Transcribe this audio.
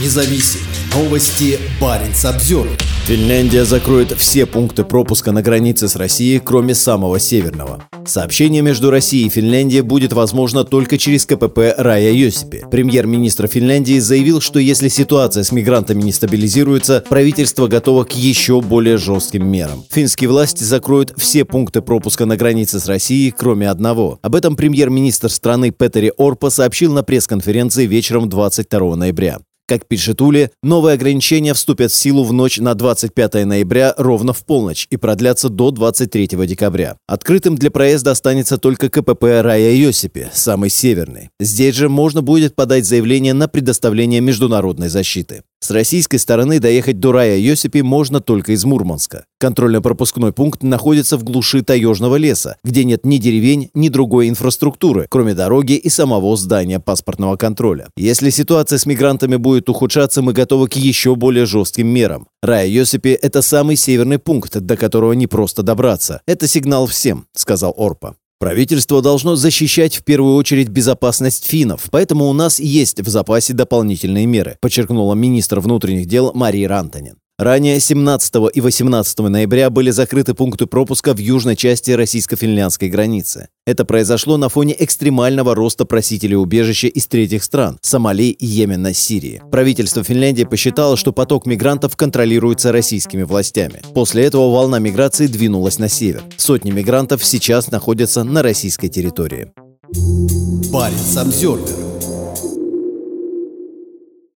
независим. Новости Баренц обзор. Финляндия закроет все пункты пропуска на границе с Россией, кроме самого северного. Сообщение между Россией и Финляндией будет возможно только через КПП Рая Йосипи. Премьер-министр Финляндии заявил, что если ситуация с мигрантами не стабилизируется, правительство готово к еще более жестким мерам. Финские власти закроют все пункты пропуска на границе с Россией, кроме одного. Об этом премьер-министр страны Петери Орпа сообщил на пресс-конференции вечером 22 ноября. Как пишет Ули, новые ограничения вступят в силу в ночь на 25 ноября ровно в полночь и продлятся до 23 декабря. Открытым для проезда останется только КПП Рая Йосипи, самый северный. Здесь же можно будет подать заявление на предоставление международной защиты. С российской стороны доехать до рая Йосипи можно только из Мурманска. Контрольно-пропускной пункт находится в глуши таежного леса, где нет ни деревень, ни другой инфраструктуры, кроме дороги и самого здания паспортного контроля. Если ситуация с мигрантами будет ухудшаться, мы готовы к еще более жестким мерам. Рая Йосипи – это самый северный пункт, до которого не просто добраться. Это сигнал всем, сказал Орпа. Правительство должно защищать в первую очередь безопасность финнов, поэтому у нас есть в запасе дополнительные меры, подчеркнула министр внутренних дел Мария Рантанин. Ранее 17 и 18 ноября были закрыты пункты пропуска в южной части российско-финляндской границы. Это произошло на фоне экстремального роста просителей убежища из третьих стран – Сомали, Йемена, Сирии. Правительство Финляндии посчитало, что поток мигрантов контролируется российскими властями. После этого волна миграции двинулась на север. Сотни мигрантов сейчас находятся на российской территории. Баренц Обзервер